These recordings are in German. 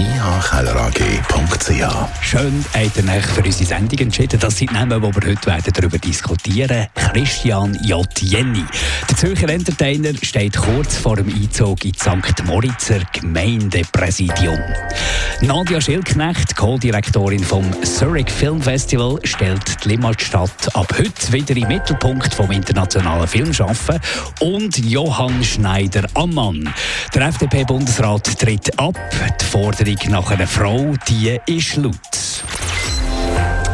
ihkellerag.ch. Schön, habt ihr euch für unsere Sendung entschieden. Das sind Namen, die wir heute werden darüber diskutieren Christian J. Jenny. Der Zürcher Entertainer steht kurz vor dem Einzug ins St. Moritzer Gemeindepräsidium. Nadia Schildknecht, Co-Direktorin vom Zurich Film Festival, stellt die Limmatstadt ab heute wieder im Mittelpunkt vom internationalen Filmschaffen und Johann Schneider-Ammann. Der FDP-Bundesrat tritt ab. Die Forderung nach einer Frau, die ist laut.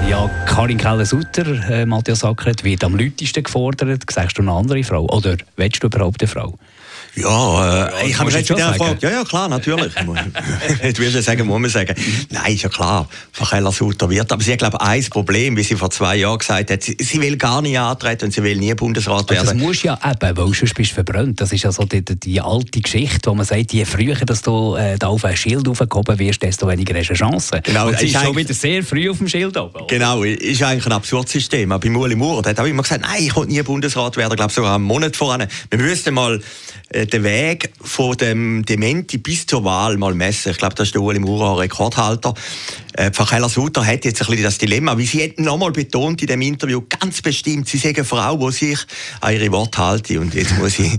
Ja, Karin Keller-Sutter, äh, Matthias Ackert, wird am lautesten gefordert. Sagst du eine andere Frau? Oder willst du überhaupt eine Frau? Ja, äh, ich habe mich jetzt der Frage, ja, ja, klar, natürlich. Jetzt wirst du sagen, muss man sagen. Nein, ist ja klar, Frau Keller-Sutter wird. Aber sie hat, glaube ich, ein Problem, wie sie vor zwei Jahren gesagt hat. Sie, sie will gar nicht antreten und sie will nie Bundesrat werden. Das muss ja eben, weil sonst bist du verbrannt. Das ist ja so die, die, alte Geschichte, wo man sagt, je früher dass du äh, da auf ein Schild aufgehoben wirst, desto weniger hast du eine Chance. Genau, und sie ist schon wieder sehr früh auf dem Schild oben. Genau, ist eigentlich ein absurdes System. Aber bei Maurer, der hat auch immer gesagt, nein, ich will nie Bundesrat werden. Ich glaube, sogar einen Monat voran. Wir müssten mal den Weg von dem Dementi bis zur Wahl mal messen. Ich glaube, das ist der Ueli Maurer Rekordhalter. Äh, Frau Keller-Sutter hat jetzt ein bisschen das Dilemma, wie sie hat nochmal betont in dem Interview, ganz bestimmt, sie eine Frau, die sich an ihre Worte hält. Und jetzt muss ich...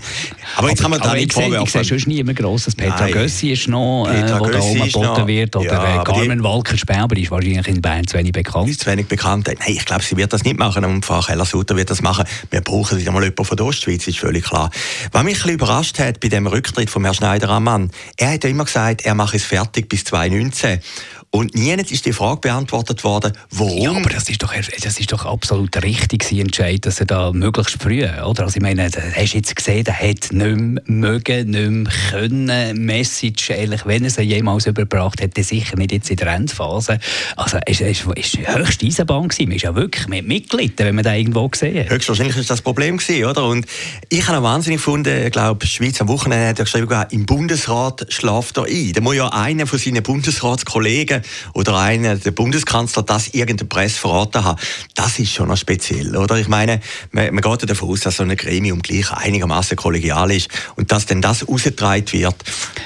Aber jetzt aber, kann man da nicht vorwerfen. Ich sehe schon nie immer grosses. Petra Nein. Gössi ist noch, äh, wo da umgeboten wird. Oder ja, äh, Carmen Walker-Sperber ist wahrscheinlich in Bern zu wenig bekannt. Ist zu wenig bekannt. Nein, ich glaube, sie wird das nicht machen und Frau Keller-Sutter wird das machen. Wir brauchen wieder mal jemanden von der Ostschweiz, ist völlig klar. Was mich ein bisschen überrascht hat bei dem Rücktritt von Herrn Schneider am Mann, er hat ja immer gesagt, er mache es fertig bis 2019. Und nie ist die Frage beantwortet worden, warum. Ja, aber das ist doch, das ist doch absolut richtig Entscheid, dass er da möglichst früh, oder? Also ich meine, hast du jetzt gesehen, er hat nicht mehr mögen, nicht mehr können, Message, eigentlich, wenn er sie jemals überbracht hätte, sicher nicht jetzt in der Endphase. Also es war höchst Eisenbahn gewesen. Man ist ja wirklich mit mitgelitten, wenn man da irgendwo gesehen hat. Höchstwahrscheinlich ist das Problem gewesen, oder? Und ich habe wahnsinnig gefunden, ich glaube, Schweiz am Wochenende hat ja geschrieben, im Bundesrat schlaft er ein. Da muss ja einer von seinen Bundesratskollegen oder einer, der Bundeskanzler, das irgendeine Presse verraten hat, das ist schon noch speziell, oder? Ich meine, man, man geht ja davon aus, dass so ein Gremium gleich einigermaßen kollegial ist und dass dann das ausgetragen wird,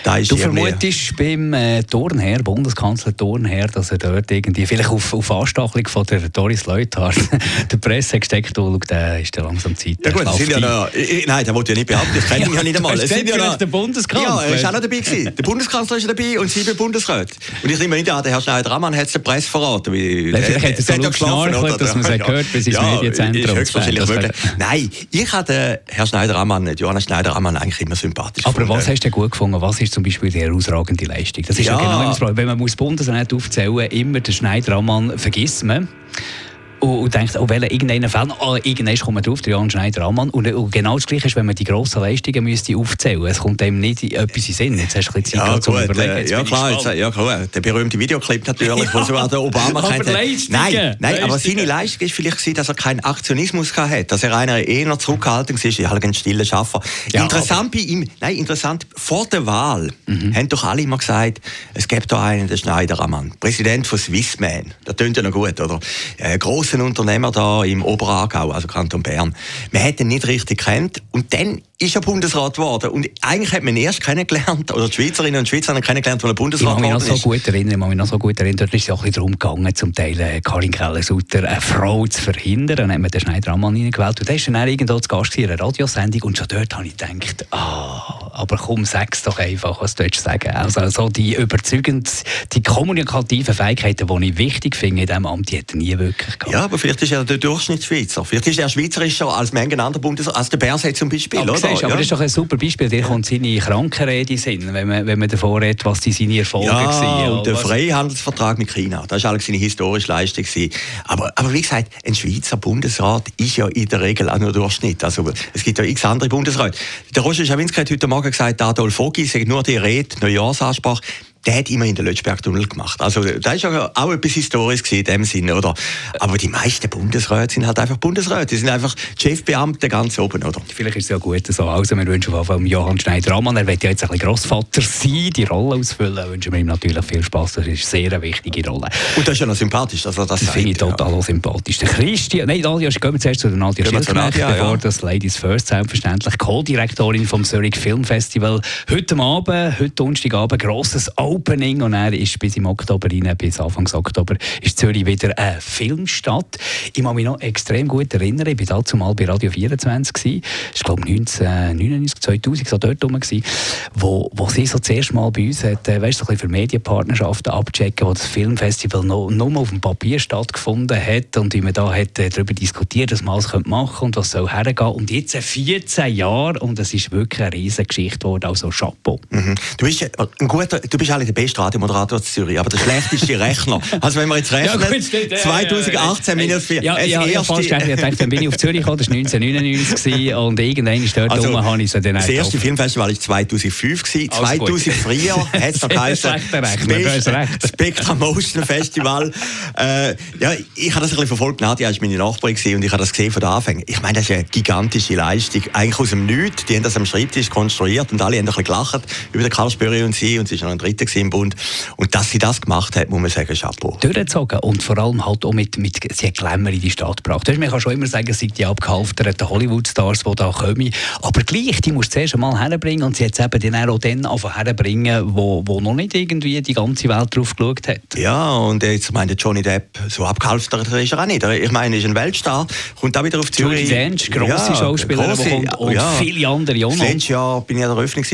da ist Du vermutest beim äh, Turnherr, Bundeskanzler Turnherr, dass er dort irgendwie, vielleicht auf, auf Anstachelung von der Doris Leuthard, der Presse gesteckt, oh, der ist ja langsam Zeit. Ja gut, sind ja noch, nein, der wollte ja nicht behaupten, ich kenne ihn ja nicht einmal. Es sind ja noch, der Bundeskanzler. Ja, er ist auch noch dabei gewesen. Der Bundeskanzler ist dabei und sieben Bundesräte. Und ich nehme nicht an, der Herr Schneider-Ammann hat es der Presse verraten. Wie, Vielleicht hat er so geschlafen, dass man es ja. gehört bis ins ja, Medienzentrum. höchstwahrscheinlich möglich. Nein, ich habe Herrn Schneider-Ammann, Johannes Schneider-Ammann eigentlich immer sympathisch Aber gefunden. was hast du gut gefunden? Was ist zum Beispiel die herausragende Leistung? Das ist ja, ja genau das Problem. Wenn man muss Bundesrat aufzählen immer den Schneider-Ammann vergisst man und denkt, oh, welcher irgendeiner Fall, oh, irgendwann kommt man drauf, Jan Schneider-Ammann. Und, und, genau das Gleiche ist, wenn man die grossen Leistungen müsste aufzählen Es kommt einem nicht etwas in Sinn. Jetzt hast du ein bisschen Zeit ja, zum Überlegen. Jetzt ja, klar, jetzt, ja, klar. Der berühmte Videoclip natürlich, ja, wo der Obama kennt. Nein, nein aber seine Leistung ist vielleicht, dass er keinen Aktionismus hatte. Dass er einer eher zurückhaltend ist, halt ein stiller Schaffer. Ja, interessant bei ihm, nein, interessant, vor der Wahl mhm. haben doch alle immer gesagt, es gibt da einen, der Schneider-Ammann. Präsident von Swissman. Das klingt ja noch gut, oder? Äh, grossen Unternehmer da im Oberaargau, also Kanton Bern. Man hat ihn nicht richtig kennt und dann ist er Bundesrat geworden. Und eigentlich hat man ihn erst kennengelernt, oder die Schweizerinnen und Schweizer haben kennengelernt, weil er Bundesrat geworden ist. Ich kann mich noch so gut erinnern, ich kann mich noch so gut erinnern, dort ist es auch darum gegangen, zum Teil äh, Karin Keller-Sutter eine Frau zu verhindern. Dann hat man den Schneider-Ammann reingewählt. Und der ist dann irgendwo zu Gast in einer Radiosendung und schon dort habe ich gedacht, ah, aber komm, sag es doch einfach, was du sagen Also so die überzeugend, die kommunikativen Fähigkeiten, die ich wichtig finde in diesem Amt, die hat er nie wirklich gehabt. Ja, aber vielleicht ist er der Durchschnittsschweizer. Vielleicht ist er schweizerischer als manche andere Bundesrat, als der Berset zum Beispiel, ja, oder? Siehst, aber ja. das ist doch ein super Beispiel. Dir kommt seine Krankenrede Sinn, wenn man, wenn man davor redet, was die seine Erfolge ja, waren. und der Freihandelsvertrag mit China, das war seine historische Leistung. Aber, aber wie gesagt, ein Schweizer Bundesrat ist ja in der Regel auch nur Durchschnitt. Also, es gibt ja x andere Bundesräte. Der Roger Schawinski hat heute Morgen gesagt, Adolf Ogi sagt nur die Rede, Neujahrsansprache der hat immer in den Lötschberg-Tunnel gemacht. Also das war ja auch etwas Historisches in dem Sinne, oder? Aber die meisten Bundesräte sind halt einfach Bundesräte. Die sind einfach Chefbeamte ganz oben, oder? Vielleicht ist es ja gut so. Also wir wünschen auf jeden Johann Schneider-Ammann, er wird ja jetzt ein bisschen Grossvater sein, die Rolle ausfüllen, wünschen wir ihm natürlich viel Spaß. Das ist eine sehr wichtige Rolle. Und das ist ja noch sympathisch, dass er das, das finde ich total ja. sympathisch. Der Christian, nein, Nadia, gehen wir zuerst zu der Nadia Schildknecht, bevor ja. das Ladies First selbstverständlich, Co-Direktorin vom Zurich Film Festival. Heute Abend, heute Donnerstagabend, grosses Opening und er ist bis im Oktober rein, bis Anfang Oktober, ist Zürich wieder eine Filmstadt. Ich kann mich noch extrem gut erinnern, ich war dazu mal bei Radio 24 gewesen. War, glaube ich, 1999, 2000, so dort rum gewesen, wo, wo sie so zuerst mal bei uns hat, äh, weißt, so ein für Medienpartnerschaften abchecken, wo das Filmfestival noch, nur auf dem Papier stattgefunden hat und wie man da hat äh, darüber diskutiert, dass man alles machen könnte und was soll hergehen. Und jetzt 14 Jahre und es ist wirklich eine riesige Geschichte geworden, also Chapeau. Mhm. Du bist ein guter, du bist eigentlich der beste Radiomoderator in Zürich, aber der schlechteste Rechner. Also wenn wir jetzt rechnen, ja, gut, 2018 minus 4. Ja, ja, ja, falsch ich dachte, dann bin ich auf Zürich gekommen, das war 1999 und irgendwann ist dort also, habe ich so den Das erste Filmfestival war 2005 gewesen. 2004 hat es noch geheißen Spectra Motion Festival. Äh, ja, ich habe das ein bisschen verfolgt. Nadia war meine Nachbarin und ich habe das gesehen von Anfängen. Ich meine, das ist eine gigantische Leistung. Eigentlich aus dem Nichts. Die haben das am Schreibtisch konstruiert und alle haben ein bisschen gelacht über den Karl Spöri und sie und sie war noch ein Dritter im Bund. Und dass sie das gemacht hat, muss man sagen, Chapeau. Durchgezogen und vor allem halt auch mit, mit sie hat Glamour in die Stadt gebracht. man kann schon immer sagen, es sind die abgehalfterten Hollywood-Stars, die da kommen. Aber gleich, die musst du zuerst einmal herbringen und sie hat es eben dann auch dann herbringen, wo, wo noch nicht irgendwie die ganze Welt drauf geschaut hat. Ja, und jetzt meine Johnny Depp, so abgehalftert ist er auch nicht. Ich meine, er ist ein Weltstar, kommt auch wieder auf Zürich. Julie Dench, grosse ja, Schauspieler, grosse, und, und ja. viele andere auch noch. Letztes Jahr bin ich an der Eröffnung,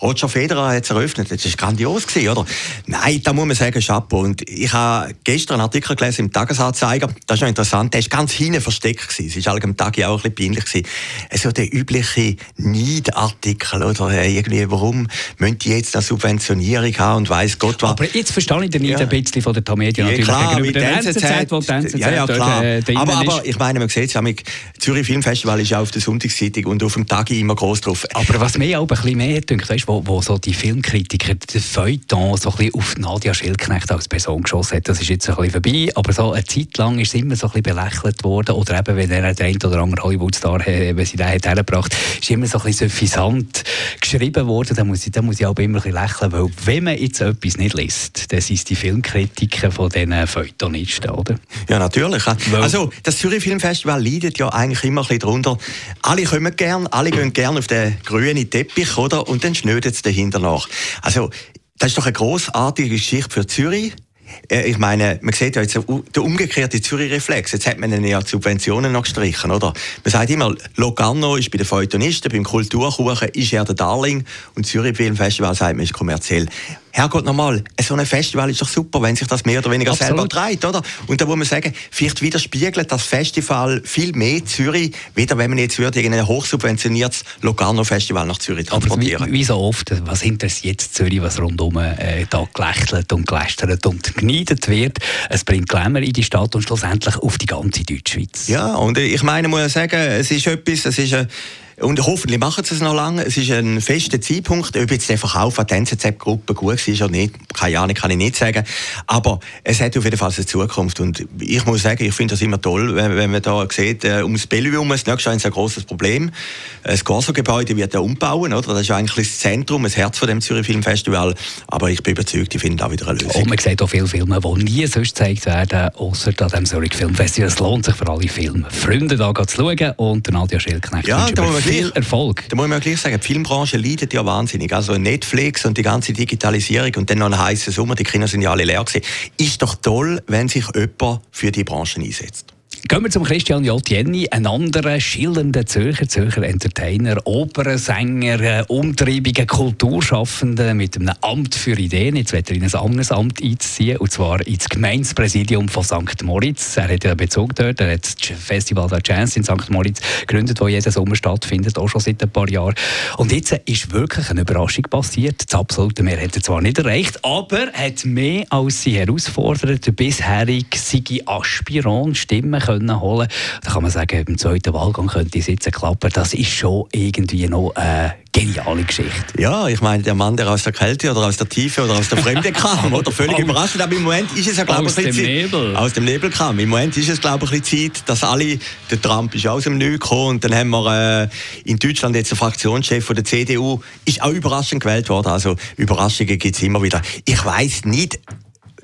Roger Federer hat es eröffnet. Das war grandios, gewesen, oder? Nein, da muss man sagen, Chapeau. Und ich habe gestern einen Artikel gelesen im Tagesanzeiger, das ist noch interessant, der war ganz hinten versteckt. Gewesen. Es war am Tag auch ein bisschen peinlich. Gewesen. Also der übliche Neidartikel, oder? Irgendwie, warum müssen die jetzt eine Subventionierung haben und weiss Gott was. Aber jetzt verstehe ich den Neid ja. ein bisschen von der Tamedia natürlich ja, klar, gegenüber der NZZ, wo die NZZ ja, ja, klar. Dort, äh, aber, aber ich meine, man sieht es ja, Zürich Filmfestival ist ja auf der Sonntagszeitung und auf dem Tag immer groß drauf. Aber was mir auch ein bisschen mehr dünkt, weißt, wo, wo so die Filmkritiker den Feuilleton so ein bisschen auf Nadia Schildknecht als Person geschossen hat, das ist jetzt ein bisschen vorbei, aber so eine Zeit lang ist es immer so ein bisschen belächelt worden oder eben, wenn er den einen oder anderen Hollywood-Star, wenn sie den hat hergebracht, ist immer so ein bisschen suffisant geschrieben worden, da muss ich, da muss ich auch immer ein bisschen lächeln, weil wenn man jetzt etwas nicht liest, dann sind es die Filmkritiker von diesen Feuilletonisten, oder? Ja, natürlich. Also, das Zürich Filmfestival leidet ja eigentlich immer ein bisschen darunter. Alle kommen gern, alle gehen gern auf den grünen Teppich, oder? Und dann schnödet es dahinter nach. Also, das ist doch eine großartige Geschichte für Zürich. Äh, ich meine, man sieht ja jetzt der umgekehrte Zürich-Reflex. Jetzt hat man ihnen ja Subventionen noch gestrichen, oder? Man sagt immer, Locarno ist bei den Feuilletonisten, beim Kulturkuchen ist er der Darling und Zürich Filmfestival sagt man ist kommerziell. Herrgott nochmal, so ein Festival ist doch super, wenn sich das mehr oder weniger Absolut. selber treibt, oder? Und da muss man sagen, vielleicht widerspiegelt das Festival viel mehr Zürich, weder wenn man jetzt würde ein hochsubventioniertes Locarno-Festival nach Zürich transportieren. Aber wie, wie, so oft, was interessiert Zürich, was rundum äh, da gelächelt und gelästert und geneidet wird? Es bringt Glamour in die Stadt und schlussendlich auf die ganze Deutschschweiz. Ja, und ich meine, muss sagen, es ist etwas, es ist ein und hoffentlich machen sie es noch lange. Es ist ein fester Zeitpunkt. Ob jetzt der Verkauf an die NZZ-Gruppe gut war oder nicht, keine Ahnung, kann ich nicht sagen. Aber es hat auf jeden Fall eine Zukunft. Und ich muss sagen, ich finde das immer toll, wenn, wenn man da sieht, äh, ums Bellevue herum, das nächste Jahr ist ein großes Problem. Das Corso-Gebäude wird ja umbauen, oder? Das ist eigentlich das Zentrum, das Herz von dem Zürich Filmfestival. Aber ich bin überzeugt, ich finde auch wieder eine Lösung. Und man sieht auch viele Filme, die nie sonst gezeigt werden, außer an dem Zürich Filmfestival. Es lohnt sich für alle Filmfreunde da zu schauen. Und Nadia Schildknecht ja, viel Erfolg. Da muss man gleich sagen, die Filmbranche leidet ja wahnsinnig. Also Netflix und die ganze Digitalisierung und dann noch ein heißer Sommer, die Kinder sind ja alle leer gewesen. Ist doch toll, wenn sich jemand für die Branche einsetzt. Gehen wir zum Christian J. Jenny, ein anderer schillernder Zürcher, Zürcher Entertainer, Opernsänger, äh, umtriebiger Kulturschaffender mit einem Amt für Ideen. Jetzt wird er in ein anderes Amt einziehen, und zwar ins Gemeindepräsidium von St. Moritz. Er hat ja Bezug dort, er hat das Festival der Chance in St. Moritz gegründet, das jeden Sommer stattfindet, auch schon seit ein paar Jahren. Und jetzt ist wirklich eine Überraschung passiert. Das absolute Mehr hat er zwar nicht erreicht, aber hat mehr als sie herausfordert. Der bisherige Sigi Aspirant Stimmen können holen. Da kann man sagen, im zweiten Wahlgang könnte es jetzt klappen. Das ist schon irgendwie noch eine geniale Geschichte. Ja, ich meine, der Mann, der aus der Kälte oder aus der Tiefe oder aus der Fremde kam, oder völlig überraschend. Aber im Moment ist es ja, glaube ich, aus dem Zeit, Nebel. Aus dem Nebel kam. Im Moment ist es, glaube ich, ein bisschen Zeit, dass alle, der Trump ist aus dem Neu gekommen und dann haben wir äh, in Deutschland jetzt einen Fraktionschef von der CDU, ist auch überraschend gewählt worden. Also Überraschungen gibt es immer wieder. Ich weiß nicht,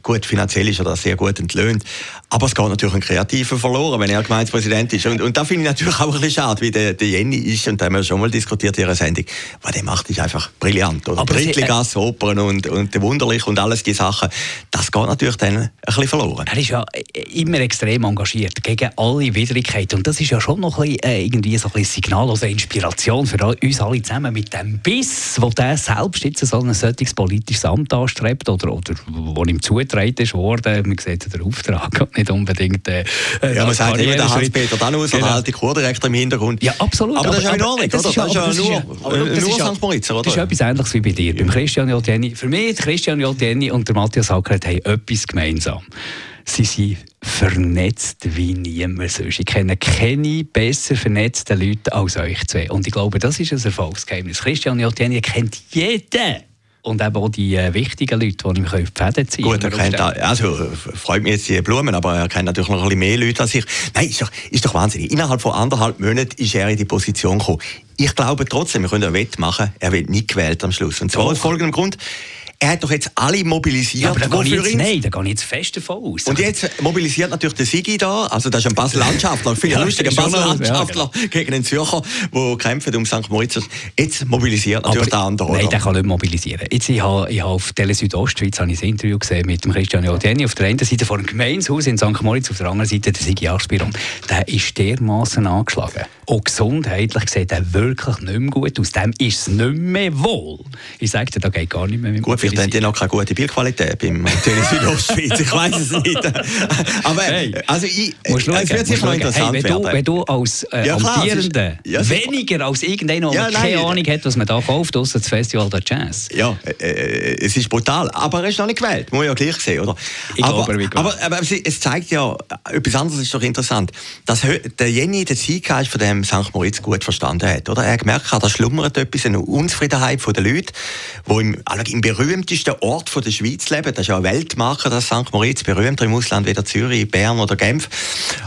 Gut, finanziell ist er da sehr gut entlöhnt. Aber es geht natürlich ein Kreativer verloren, wenn er Gemeindepräsident ist. Und, und da finde ich natürlich auch ein bisschen schade, wie der, der Jenny ist. Und da haben wir schon mal diskutiert in ihrer Sendung. Was der macht, ist einfach brillant. Oder? Drittligasse, äh, Opern und, und der Wunderlich und alles die Sachen. Das geht natürlich dann ein bisschen verloren. Er ist ja immer extrem engagiert gegen alle Widrigkeiten. Und das ist ja schon noch ein bisschen, äh, irgendwie so ein bisschen Signal, also Inspiration für uns alle zusammen mit dem Biss, wo der selbst jetzt so ein solches politisches Amt anstrebt oder, oder wo ihm zutraut getragen ist worden. Man sieht den Auftrag nicht unbedingt. Äh, ja, man sagt immer, der Hans-Peter Danus genau. halt die Kurdirektor im Hintergrund. Ja, absolut. Aber, aber das ist ja in Ordnung, Das ist ja, nur, nur St. Moritz, oder? Das ist etwas Ähnliches wie bei dir. Ja. Beim Christian Joltieni. Für mich, Christian Joltieni und der Matthias Ackert haben etwas gemeinsam. Sie sind vernetzt wie niemand sonst. Ich kenne keine besser vernetzten Leute als euch zwei. Und ich glaube, das ist ein Erfolgsgeheimnis. Christian Joltieni kennt jeden und eben auch die äh, wichtigen Leute, die ihm die Fäden ziehen Gut, er kennt also freut mich jetzt die Blumen, aber er kennt natürlich noch ein bisschen mehr Leute als ich. Nein, ist doch, ist doch wahnsinnig. Innerhalb von anderthalb Monaten ist er in die Position gekommen. Ich glaube trotzdem, wir können einen Wett machen, er wird nicht gewählt am Schluss. Und zwar aus folgendem Grund. Er hat doch jetzt alle mobilisiert. Ja, aber da gehe ich jetzt, nein, da gehe ich jetzt fest davon aus. Und jetzt mobilisiert natürlich der Sigi da, also das ist ein Basel-Landschaftler, finde ich ja, lustig, ein Basel-Landschaftler ja, genau. gegen den Zürcher, der kämpft um St. Moritz. Jetzt mobilisiert natürlich aber, der andere. Nein, der kann nicht mobilisieren. Jetzt, ich habe, ich habe auf Tele Südostschweiz ein Interview gesehen mit dem Christian Jodeni auf der einen Seite vor dem Gemeinshaus in St. Moritz, auf der anderen Seite der Sigi Aspiron. Der ist dermaßen angeschlagen. Und gesundheitlich sieht er wirklich nicht mehr gut aus. Dem ist es nicht mehr wohl. Ich sage dir, da geht gar nicht mehr mit Gut, vielleicht haben die noch keine gute Bildqualität beim Tele Südostschweiz. ich weiß es nicht. Aber hey, also ich, es wird sicher noch interessant hey, wenn werden. Du, wenn du als äh, ja, Amtierender ja, weniger als irgendeiner, der ja, keine Ahnung hat, was man da kauft, außer das Festival der Jazz. Ja, äh, äh, es ist brutal. Aber er ist noch nicht gewählt. Muss ich ja gleich sehen, oder? Ich aber, glaube, aber, aber, aber, es zeigt ja, etwas anderes ist doch interessant, dass der Jenny den Zeitgeist von dem St. Moritz gut verstanden hat. Oder? Er hat gemerkt, da schlummert etwas, eine Unzufriedenheit der Leute, die im, im berühmtesten Ort der Schweiz leben. Das ist ja ein Weltmarker, das St. Moritz, berühmter im Ausland, wie Zürich, Bern oder Genf.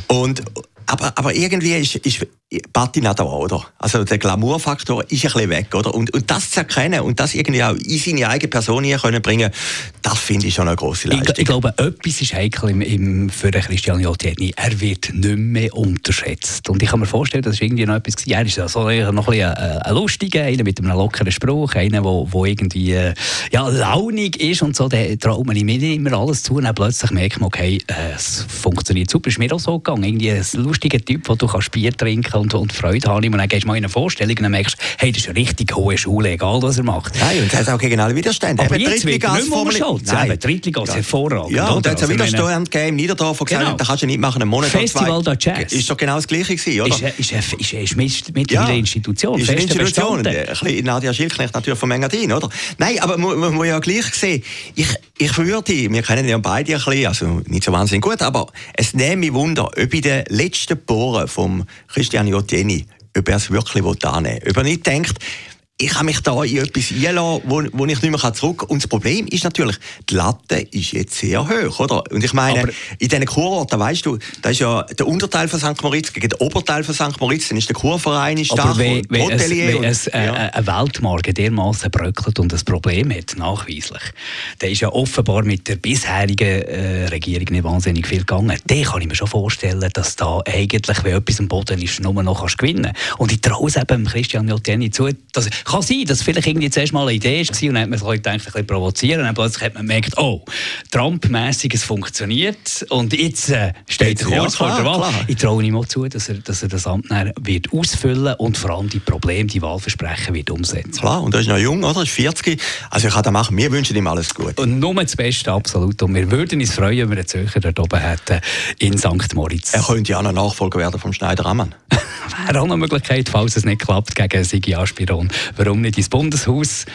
Und aber, aber irgendwie ist, ist Patina da, oder? Also der Glamourfaktor ist ein bisschen weg, oder? Und, und das zu erkennen und das irgendwie auch in seine eigene Person hier können bringen, das finde ich schon eine große Leistung. Ich, ich, glaube, etwas ist heikel im, im, für den Christian Jottieni. Er wird nicht mehr unterschätzt. Und ich kann mir vorstellen, das ist irgendwie noch etwas gewesen. Er ist also noch ein, bisschen ein, ein lustiger, einer mit einem lockeren Spruch, einer, der wo, wo irgendwie äh, ja, launig ist und so. Der traut man ihm nicht immer alles zu und dann plötzlich merkt man, okay, äh, es funktioniert super. Ist mir auch so gegangen. Irgendwie ein lustiger Typ, wo du kannst Bier trinken und, und Freude haben. Und dann gehst du mal in eine Vorstellung und dann merkst hey, das ist eine richtig hohe Schule, egal was er macht. Nein, und das hat auch gegen alle Widerstände. Aber jetzt wird nicht mehr umschalten. Nein, Drittliga ist hervorragend. Ja, und da hat es einen also, Widerstand gegeben im Niederdorf, der gesagt genau. das kannst du nicht machen, einen Monat Festival der Jazz. Ist doch genau das Gleiche gewesen, oder? Ist, ist, ist, ist, mittlerweile eine Institution, ist eine Institution. Ein bisschen Nadia Schilknecht natürlich von Mengadin, oder? Nein, aber man, muss ja gleich sehen, ich, ich würde, wir kennen ja beide ein bisschen, also nicht so wahnsinnig gut, aber es nehme mich Wunder, ob in den letzten Bohren vom Christian Jotieni, ob er es wirklich annehmen will. Ob er nicht denkt, ich kann mich da in etwas einlassen, wo, wo ich nicht mehr zurück kann. Und das Problem ist natürlich, die Latte ist jetzt sehr hoch, oder? Und ich meine, Aber in diesen Kurorten, weißt du, da ist ja der Unterteil von St. Moritz gegen den Oberteil von St. Moritz, dann ist der Kurverein stark Aber wenn, wenn es, wenn es äh, ja. eine Weltmarke dermaßen bröckelt und ein Problem hat, nachweislich, dann ist ja offenbar mit der bisherigen äh, Regierung nicht wahnsinnig viel gegangen. Dann kann ich mir schon vorstellen, dass da eigentlich, wenn etwas am Boden ist, nur noch kannst gewinnen Und ich traue es eben Christian Joltieni zu, dass kann sein, dass vielleicht irgendwie zuerst mal eine Idee war und dann hat man sich gedacht, ein bisschen provozieren und dann plötzlich hat man gemerkt, oh, Trump-mässig, es funktioniert und jetzt äh, steht er kurz vor der Wahl. Klar. Ich traue ihm auch zu, dass er, dass er das Amt wird ausfüllen und vor allem die Probleme, die Wahlversprechen wird umsetzen. Klar, und er ist noch jung, oder? Er ist 40. Also ich kann das machen. Wir wünschen ihm alles Gute. Und nur das Beste, absolut. Und wir würden uns freuen, wenn wir einen Zürcher dort oben hätten in St. Moritz. Er könnte ja auch noch Nachfolger werden vom Schneider Ammann. Wäre auch eine Möglichkeit, falls es nicht klappt gegen Sigi Aspiron warum nicht ins Bundeshaus?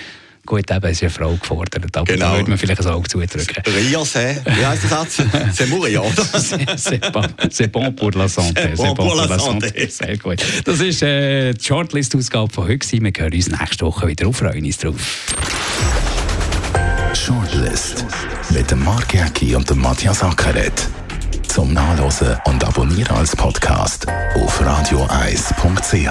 Gut, eben, ist eine Frau gefordert, aber genau. da würde man vielleicht ein Auge zudrücken. Ria, c'est, wie heißt der Satz? C'est mourir, oder? C'est bon pour la santé. C'est bon pour la santé. Sehr gut. Das ist äh, die Shortlist-Ausgabe von heute. Wir hören uns nächste Woche wieder auf. Freuen uns drauf. Shortlist mit dem Mark Jäcki und dem Matthias Ackeret. Zum Nachlesen und Abonnieren als Podcast auf radioeis.ch.